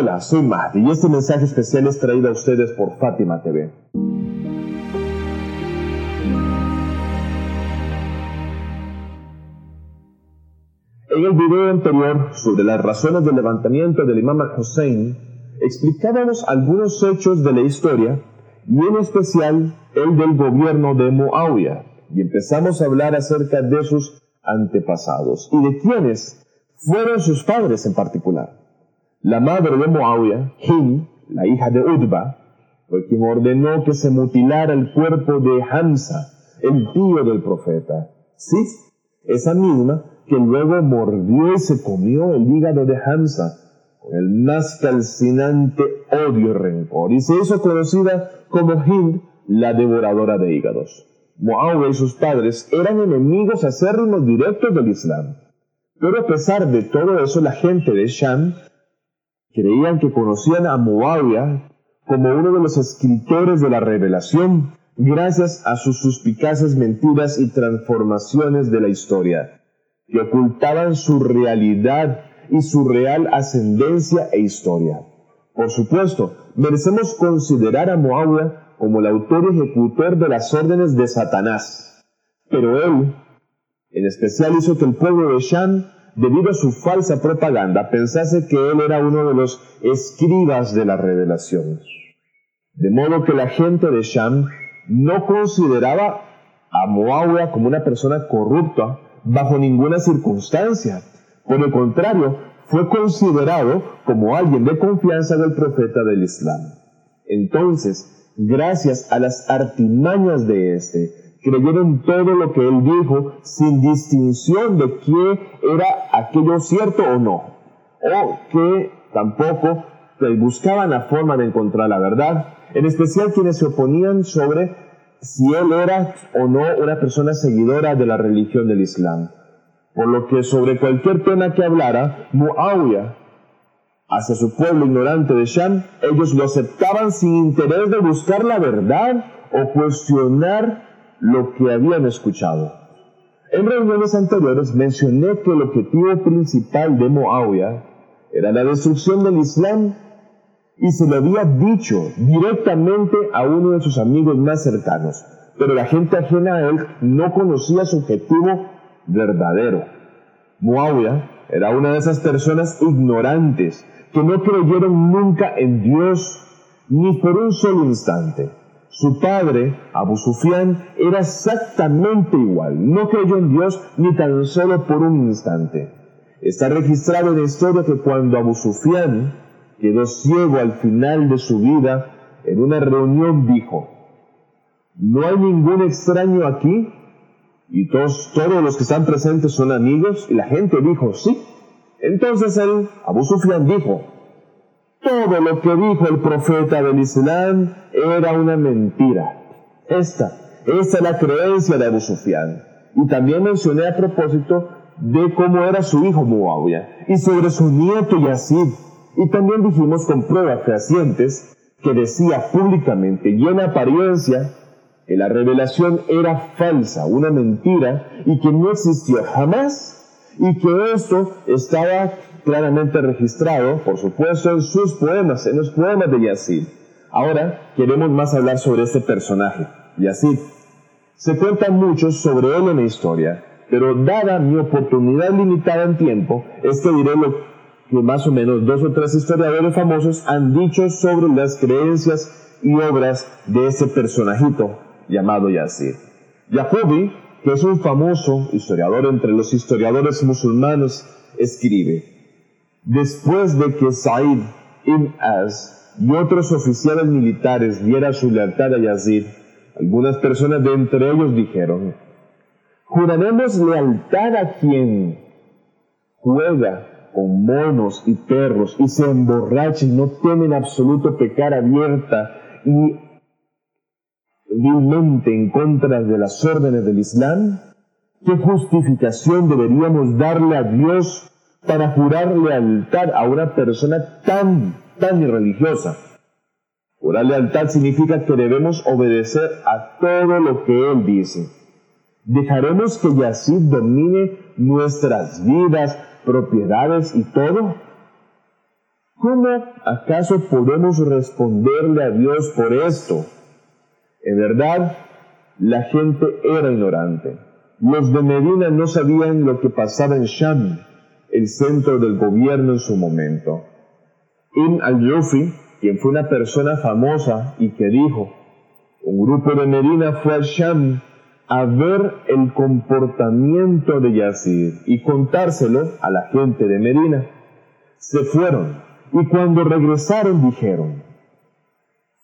Hola, soy Mahdi y este mensaje especial es traído a ustedes por Fátima TV. En el video anterior sobre las razones del levantamiento del imam al-Hussein, explicábamos algunos hechos de la historia y en especial el del gobierno de Muawiyah y empezamos a hablar acerca de sus antepasados y de quiénes fueron sus padres en particular. La madre de Muawiyah, Hind, la hija de Udba, fue quien ordenó que se mutilara el cuerpo de Hamza, el tío del profeta. Sí, esa misma que luego mordió y se comió el hígado de Hamza con el más calcinante odio y rencor, y se hizo conocida como Hind, la devoradora de hígados. Muawiyah y sus padres eran enemigos acérrimos directos del Islam. Pero a pesar de todo eso, la gente de Sham Creían que conocían a Muawiyah como uno de los escritores de la revelación, gracias a sus suspicaces mentiras y transformaciones de la historia, que ocultaban su realidad y su real ascendencia e historia. Por supuesto, merecemos considerar a Muawiyah como el autor ejecutor de las órdenes de Satanás, pero él, en especial hizo que el pueblo de Sham debido a su falsa propaganda, pensase que él era uno de los escribas de la revelación. De modo que la gente de Sham no consideraba a Muawiyah como una persona corrupta bajo ninguna circunstancia. Por el contrario, fue considerado como alguien de confianza del profeta del Islam. Entonces, gracias a las artimañas de este, creyeron todo lo que él dijo sin distinción de qué era aquello cierto o no, o que tampoco buscaban la forma de encontrar la verdad, en especial quienes se oponían sobre si él era o no una persona seguidora de la religión del Islam. Por lo que sobre cualquier tema que hablara, Muawiyah, hacia su pueblo ignorante de Sham, ellos lo aceptaban sin interés de buscar la verdad o cuestionar lo que habían escuchado. En reuniones anteriores mencioné que el objetivo principal de Muawiyah era la destrucción del Islam y se lo había dicho directamente a uno de sus amigos más cercanos, pero la gente ajena a él no conocía su objetivo verdadero. Muawiyah era una de esas personas ignorantes que no creyeron nunca en Dios ni por un solo instante. Su padre, Abu Sufyan, era exactamente igual. No creyó en Dios ni tan solo por un instante. Está registrado en la historia que cuando Abu Sufyan quedó ciego al final de su vida, en una reunión dijo, ¿no hay ningún extraño aquí? Y todos, todos los que están presentes son amigos. Y la gente dijo, sí. Entonces él, Abu Sufyan, dijo, todo lo que dijo el profeta del Islam era una mentira. Esta, esta es la creencia de Abu Sufyan. Y también mencioné a propósito de cómo era su hijo Muawiyah y sobre su nieto Yazid. Y también dijimos con pruebas fehacientes que decía públicamente y en apariencia que la revelación era falsa, una mentira y que no existió jamás y que esto estaba claramente registrado, por supuesto, en sus poemas, en los poemas de Yazid. Ahora queremos más hablar sobre este personaje, Yazid. Se cuentan mucho sobre él en la historia, pero dada mi oportunidad limitada en tiempo, es que diré lo que más o menos dos o tres historiadores famosos han dicho sobre las creencias y obras de ese personajito llamado Yazid. Jacobi, que es un famoso historiador entre los historiadores musulmanes, escribe, Después de que Said ibn Az y otros oficiales militares dieran su lealtad a Yazid, algunas personas de entre ellos dijeron, juraremos lealtad a quien juega con monos y perros y se emborracha y no teme en absoluto pecar abierta y vilmente en contra de las órdenes del Islam? ¿Qué justificación deberíamos darle a Dios para jurar lealtad a una persona tan, tan irreligiosa. Jurar lealtad significa que debemos obedecer a todo lo que Él dice. ¿Dejaremos que Yacid domine nuestras vidas, propiedades y todo? ¿Cómo acaso podemos responderle a Dios por esto? En verdad, la gente era ignorante. Los de Medina no sabían lo que pasaba en Sham, el centro del gobierno en su momento. Ibn al-Yufi, quien fue una persona famosa y que dijo, un grupo de Medina fue a Sham a ver el comportamiento de Yazid y contárselo a la gente de Medina. Se fueron y cuando regresaron dijeron,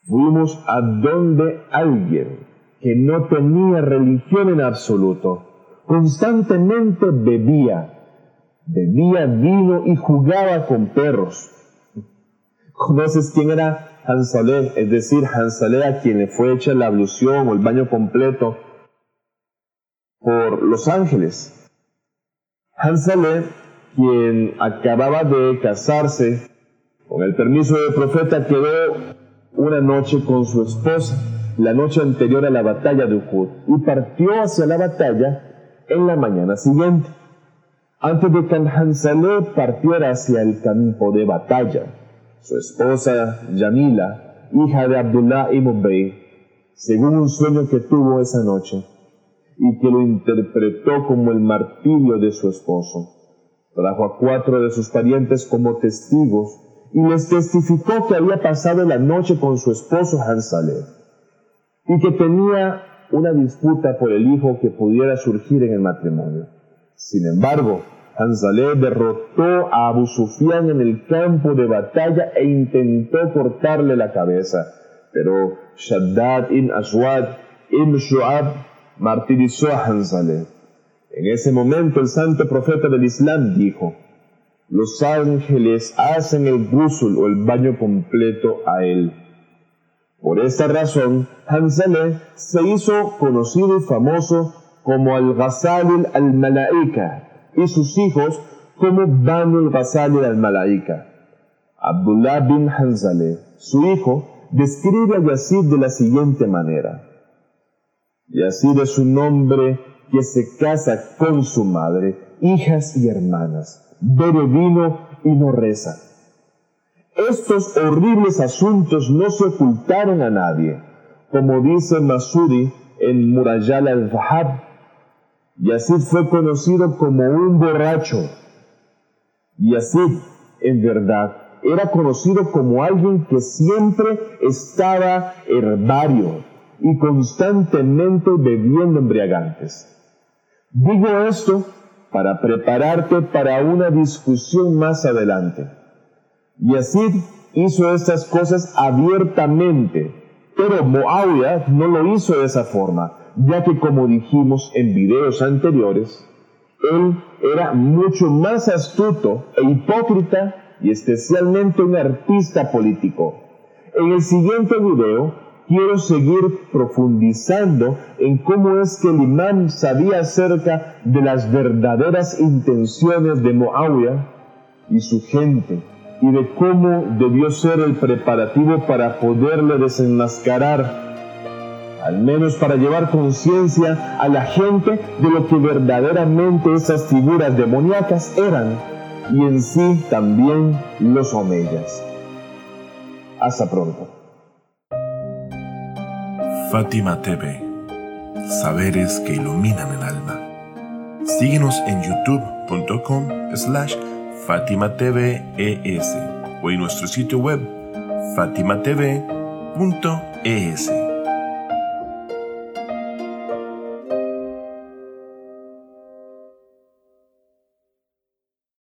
fuimos a donde alguien que no tenía religión en absoluto, constantemente bebía, bebía vino y jugaba con perros. ¿Conoces quién era Hansalé? Es decir, Hansalé a quien le fue hecha la ablución o el baño completo por los ángeles. Hansalé, quien acababa de casarse con el permiso del profeta, quedó una noche con su esposa, la noche anterior a la batalla de Uhud, y partió hacia la batalla en la mañana siguiente. Antes de que Hansalé partiera hacia el campo de batalla, su esposa Yamila, hija de Abdullah ibn Bey, según un sueño que tuvo esa noche, y que lo interpretó como el martirio de su esposo, trajo a cuatro de sus parientes como testigos y les testificó que había pasado la noche con su esposo Hansaleh y que tenía una disputa por el hijo que pudiera surgir en el matrimonio. Sin embargo, Hansaleh derrotó a Abu Sufyan en el campo de batalla e intentó cortarle la cabeza, pero Shaddad ibn Aswad ibn Shu'ab martirizó a Hansaleh. En ese momento el santo profeta del Islam dijo, los ángeles hacen el gusul o el baño completo a él. Por esta razón, Hanzaleh se hizo conocido y famoso como al-Ghazalil al-Malaika y sus hijos como Banu al-Ghazalil al-Malaika. Abdullah bin Hanzaleh, su hijo, describe a Yazid de la siguiente manera. Yazid es un hombre que se casa con su madre, hijas y hermanas bebe vino y no reza. Estos horribles asuntos no se ocultaron a nadie, como dice Masudi en Murayal al-Fahab. Yazid fue conocido como un borracho. Yazid, en verdad, era conocido como alguien que siempre estaba herbario y constantemente bebiendo embriagantes. Digo esto para prepararte para una discusión más adelante. Yazid hizo estas cosas abiertamente, pero Moawiyah no lo hizo de esa forma, ya que como dijimos en videos anteriores, él era mucho más astuto e hipócrita y especialmente un artista político. En el siguiente video quiero seguir profundizando en cómo es que el imán sabía acerca de las verdaderas intenciones de Muawiyah y su gente y de cómo debió ser el preparativo para poderle desenmascarar, al menos para llevar conciencia a la gente de lo que verdaderamente esas figuras demoníacas eran y en sí también los omeyas. Hasta pronto. Fátima TV, saberes que iluminan el alma. Síguenos en youtube.com slash Fátima o en nuestro sitio web fatimatv.es.